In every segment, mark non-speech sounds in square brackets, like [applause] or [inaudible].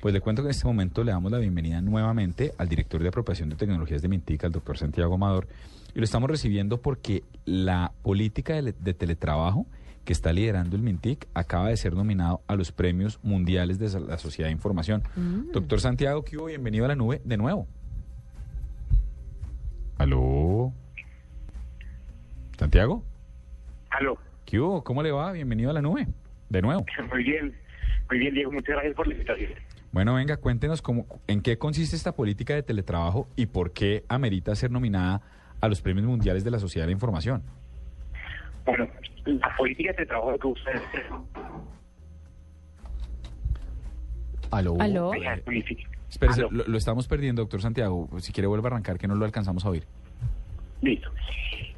Pues le cuento que en este momento le damos la bienvenida nuevamente al director de apropiación de tecnologías de Mintic, al doctor Santiago Amador, y lo estamos recibiendo porque la política de, de teletrabajo que está liderando el Mintic acaba de ser nominado a los premios mundiales de la Sociedad de Información. Doctor Santiago, ¿qué hubo? Bienvenido a la nube de nuevo. ¿Aló? ¿Santiago? Aló. ¿Qué hubo? ¿Cómo le va? Bienvenido a la nube. De nuevo. [laughs] Muy bien. Muy bien, Diego. Muchas gracias por la invitación. Bueno, venga, cuéntenos cómo, en qué consiste esta política de teletrabajo y por qué amerita ser nominada a los premios mundiales de la Sociedad de la Información. Bueno, la política de trabajo que ustedes ¿Aló? ¿Aló? Espérese, Aló. lo, lo estamos perdiendo, doctor Santiago. Si quiere vuelva a arrancar, que no lo alcanzamos a oír. Listo.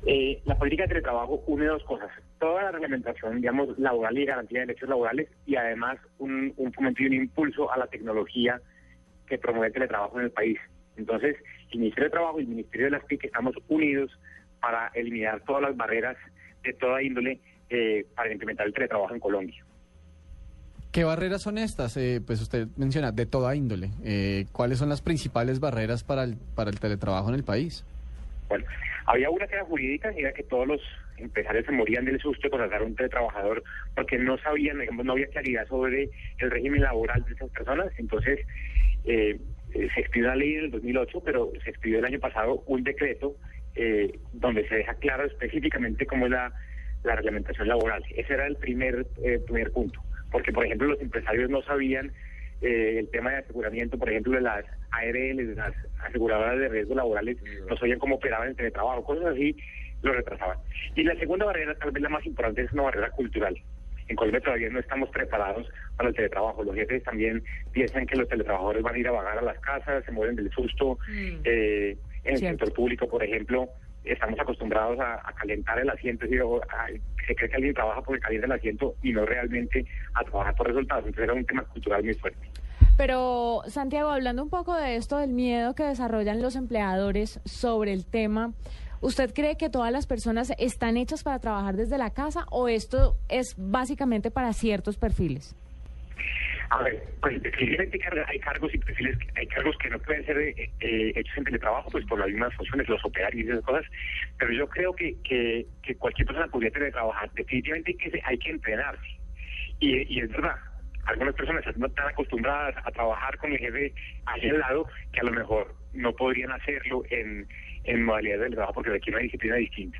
Eh, la política de teletrabajo une dos cosas. Toda la reglamentación, digamos, laboral y garantía de derechos laborales y además un, un y un impulso a la tecnología que promueve el teletrabajo en el país. Entonces, el Ministerio de Trabajo y el Ministerio de las TIC estamos unidos para eliminar todas las barreras de toda índole eh, para implementar el teletrabajo en Colombia. ¿Qué barreras son estas? Eh, pues usted menciona de toda índole. Eh, ¿Cuáles son las principales barreras para el, para el teletrabajo en el país? Bueno, había una que era jurídica y era que todos los empresarios se morían del susto de contratar a un teletrabajador porque no sabían, digamos, no había claridad sobre el régimen laboral de esas personas. Entonces, eh, eh, se expidió una ley en el 2008, pero se expidió el año pasado un decreto eh, donde se deja claro específicamente cómo es la, la reglamentación laboral. Ese era el primer, eh, primer punto. Porque, por ejemplo, los empresarios no sabían eh, el tema de aseguramiento, por ejemplo, de las ARL, de las aseguradoras de riesgos laborales, no sabían cómo operaban el teletrabajo, cosas así lo retrasaban. Y la segunda barrera, tal vez la más importante, es una barrera cultural. En Colombia todavía no estamos preparados para el teletrabajo. Los jefes también piensan que los teletrabajadores van a ir a vagar a las casas, se mueren del susto. Eh, en el Cierto. sector público, por ejemplo, estamos acostumbrados a, a calentar el asiento, decir, se cree que alguien trabaja porque calienta el asiento y no realmente a trabajar por resultados. Entonces era un tema cultural muy fuerte. Pero, Santiago, hablando un poco de esto, del miedo que desarrollan los empleadores sobre el tema, ¿usted cree que todas las personas están hechas para trabajar desde la casa o esto es básicamente para ciertos perfiles? A ver, pues definitivamente hay cargos y perfiles, hay cargos que no pueden ser eh, eh, hechos en teletrabajo, pues por las mismas funciones, los operarios y esas cosas, pero yo creo que, que, cualquier persona podría teletrabajar. Definitivamente hay que, hay que entrenarse. Y es verdad, algunas personas están acostumbradas a trabajar con el jefe ahí al lado que a lo mejor no podrían hacerlo en, en modalidades de trabajo porque requiere una disciplina distinta.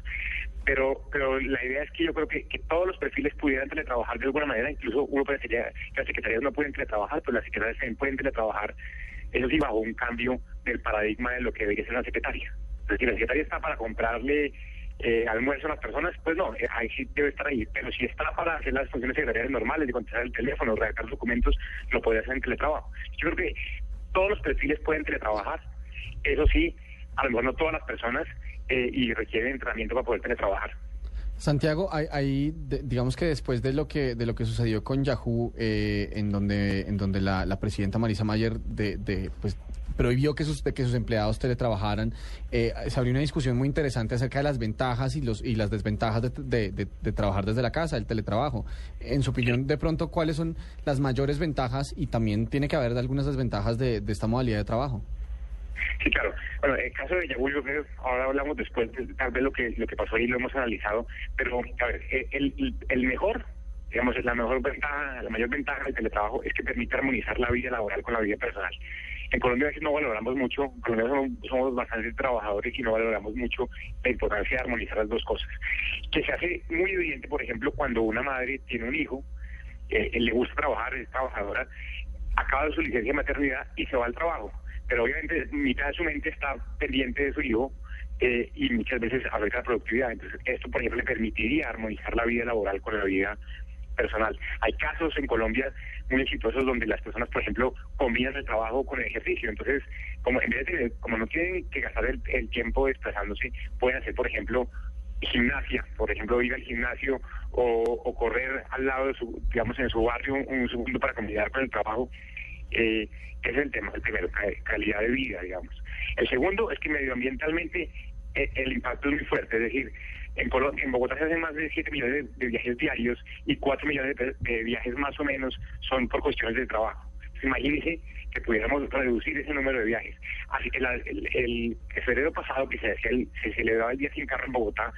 Pero pero la idea es que yo creo que, todos los perfiles pudieran teletrabajar de alguna manera, incluso uno pensaría que las secretarías no pueden teletrabajar, pero las secretarias también pueden teletrabajar, eso sí, bajo un cambio del paradigma de lo que debería ser una secretaria. Entonces, si la secretaria está para comprarle eh, almuerzo a las personas, pues no, eh, ahí sí debe estar ahí. Pero si está para hacer las funciones secretariales normales, de contestar el teléfono, redactar documentos, lo puede hacer en teletrabajo. Yo creo que todos los perfiles pueden teletrabajar, eso sí, a lo mejor no todas las personas, eh, y requieren entrenamiento para poder teletrabajar. Santiago, de- digamos que después de lo que de lo que sucedió con Yahoo, eh, en donde en donde la, la presidenta Marisa Mayer de, de, pues prohibió que sus que sus empleados teletrabajaran, eh, se abrió una discusión muy interesante acerca de las ventajas y los y las desventajas de, de- trabajar desde la casa, el teletrabajo. En su opinión, de pronto, ¿cuáles son las mayores ventajas y también tiene que haber algunas desventajas de, esta modalidad de trabajo? Sí, claro. Bueno, el caso de Yahoo, yo creo, ahora hablamos después de tal vez lo que lo que pasó ahí lo hemos analizado, pero a ver, eh, el, el mejor, digamos, es la mejor ventaja, la mayor ventaja del teletrabajo es que permite armonizar la vida laboral con la vida personal. En Colombia a veces no valoramos mucho, en Colombia somos, somos bastante trabajadores y no valoramos mucho la importancia de armonizar las dos cosas. Que se hace muy evidente, por ejemplo, cuando una madre tiene un hijo, eh, le gusta trabajar, es trabajadora, acaba su licencia de maternidad y se va al trabajo. Pero obviamente mitad de su mente está pendiente de su hijo eh, y muchas veces afecta la productividad. Entonces, esto, por ejemplo, le permitiría armonizar la vida laboral con la vida personal. Hay casos en Colombia muy exitosos donde las personas, por ejemplo, combinan el trabajo con el ejercicio. Entonces, como en vez de como no tienen que gastar el, el tiempo desplazándose, pueden hacer, por ejemplo, gimnasia, por ejemplo, ir al gimnasio o, correr al lado de su, digamos, en su barrio un, un segundo para combinar con el trabajo. Eh, ese es el tema, el primero, ca- calidad de vida, digamos. El segundo es que medioambientalmente eh, el impacto es muy fuerte, es decir, en, en Bogotá se hacen más de 7 millones de, de viajes diarios y 4 millones de, de viajes más o menos son por cuestiones de trabajo. Entonces, Imagínense que pudiéramos reducir ese número de viajes. Así que la- el, el, el febrero pasado que se, el- se celebraba el Día Sin Carro en Bogotá,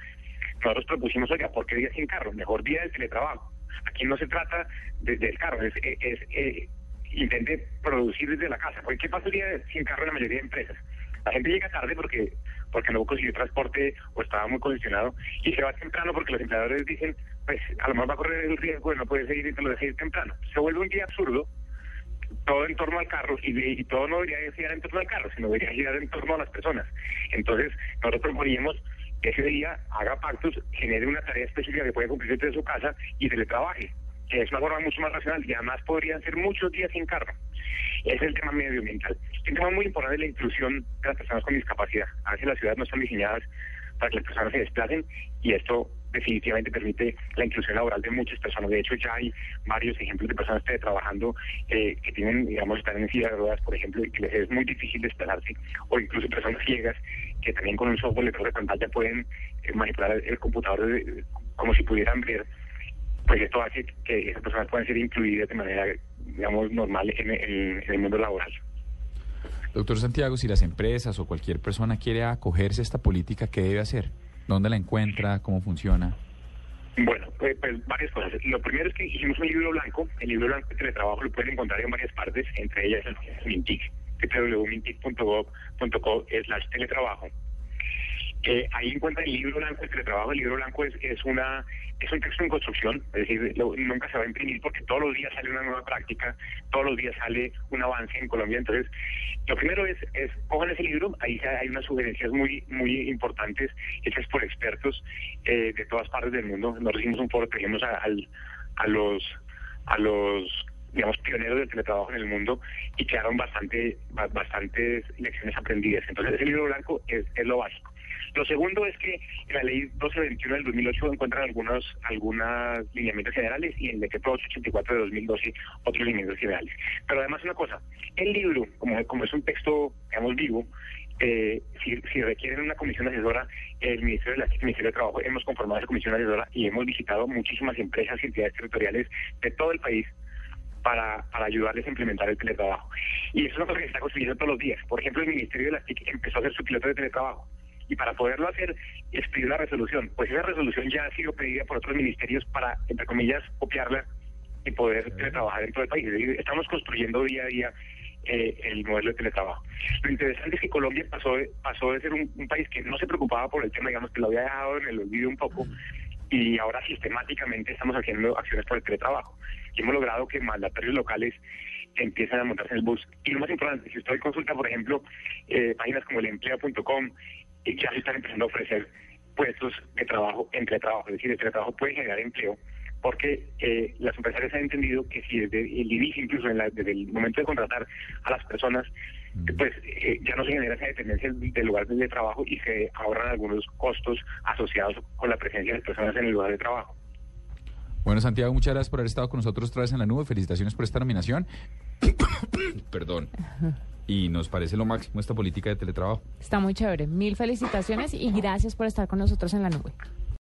nosotros propusimos, oiga, ¿por qué Día Sin Carro? Mejor Día del Teletrabajo. Aquí no se trata de- del carro, es, es, es, eh, intente producir desde la casa. Porque ¿qué pasa el día sin carro en la mayoría de empresas? La gente llega tarde porque porque no consiguió transporte o estaba muy condicionado y se va temprano porque los empleadores dicen, pues a lo mejor va a correr el riesgo de no poder seguir y te lo deja ir temprano. Se vuelve un día absurdo todo en torno al carro y, y todo no debería girar en torno al carro, sino debería girar en torno a las personas. Entonces, nosotros proponíamos que ese día haga pactos, genere una tarea específica que pueda cumplir desde su casa y teletrabaje, que es una forma mucho más racional y además podrían ser muchos días sin carro. Es el tema medioambiental. Un tema muy importante es la inclusión de las personas con discapacidad. A veces las ciudades no están diseñadas para que las personas se desplacen y esto definitivamente permite la inclusión laboral de muchas personas. De hecho, ya hay varios ejemplos de personas trabajando eh, que tienen, digamos, están en silla de ruedas, por ejemplo, y que les es muy difícil desplazarse, o incluso personas ciegas que también con un software lector de pantalla pueden eh, manipular el, el computador de- como si pudieran ver. Pues esto hace que esas personas puedan ser incluidas de manera, digamos, normal en, el- en el mundo laboral. Doctor Santiago, si las empresas o cualquier persona quiere acogerse a esta política, ¿qué debe hacer? ¿Dónde la encuentra? ¿Cómo funciona? Bueno, pues, pues, varias cosas. Lo primero es que hicimos un libro blanco. El libro blanco de teletrabajo lo pueden encontrar en varias partes, entre ellas el Mintic, www.mintic.gov.co slash teletrabajo. Ahí encuentran el libro blanco de teletrabajo. El libro blanco es, una es un texto en construcción, es decir, nunca se va a imprimir porque todos los días sale una nueva práctica, todos los días sale un avance en Colombia. Entonces, lo primero es, es cojan ese libro, ahí hay unas sugerencias muy muy importantes hechas por expertos eh, de todas partes del mundo. Nosotros hicimos un foro, trajimos a, a los a los digamos pioneros del teletrabajo en el mundo y quedaron bastante ba- bastantes lecciones aprendidas. Entonces, ese libro blanco es, es lo básico. Lo segundo es que en la ley 1221 del 2008 encuentran algunos algunas lineamientos generales y en el decreto 884 de 2012 otros lineamientos generales. Pero además una cosa, el libro, como, es un texto, digamos, vivo, eh, si, si requieren una comisión asesora, el Ministerio de la el Ministerio de Trabajo hemos conformado esa comisión asesora y hemos visitado muchísimas empresas y entidades territoriales de todo el país para, para ayudarles a implementar el teletrabajo. Y eso es una cosa que se está construyendo todos los días. Por ejemplo, el Ministerio de las TIC empezó a hacer su piloto de teletrabajo. Y para poderlo hacer, es pedir una resolución. Pues esa resolución ya ha sido pedida por otros ministerios para, entre comillas, copiarla y poder teletrabajar en todo el país. Estamos construyendo día a día eh, el modelo de teletrabajo. Lo interesante es que Colombia pasó de, pasó de ser un, un país que no se preocupaba por el tema, digamos, que lo había dejado en el olvido un poco, y ahora sistemáticamente estamos haciendo acciones por el teletrabajo. Y hemos logrado que mandatarios locales empiecen a montarse en el bus. Y lo más importante, si usted consulta, por ejemplo, eh, páginas como el empleo.com, eh, ya se están empezando a ofrecer puestos de trabajo en teletrabajo. Es decir, el teletrabajo puede generar empleo porque eh, las empresarias han entendido que si desde el inicio, incluso en la- desde el momento de contratar a las personas, eh, pues eh, ya no se genera esa dependencia del lugar de trabajo y se ahorran algunos costos asociados con la presencia de las personas en el lugar de trabajo. Bueno, Santiago, muchas gracias por haber estado con nosotros otra vez en la nube. Felicitaciones por esta nominación. [coughs] Perdón. Y nos parece lo máximo esta política de teletrabajo. Está muy chévere. Mil felicitaciones y gracias por estar con nosotros en la nube.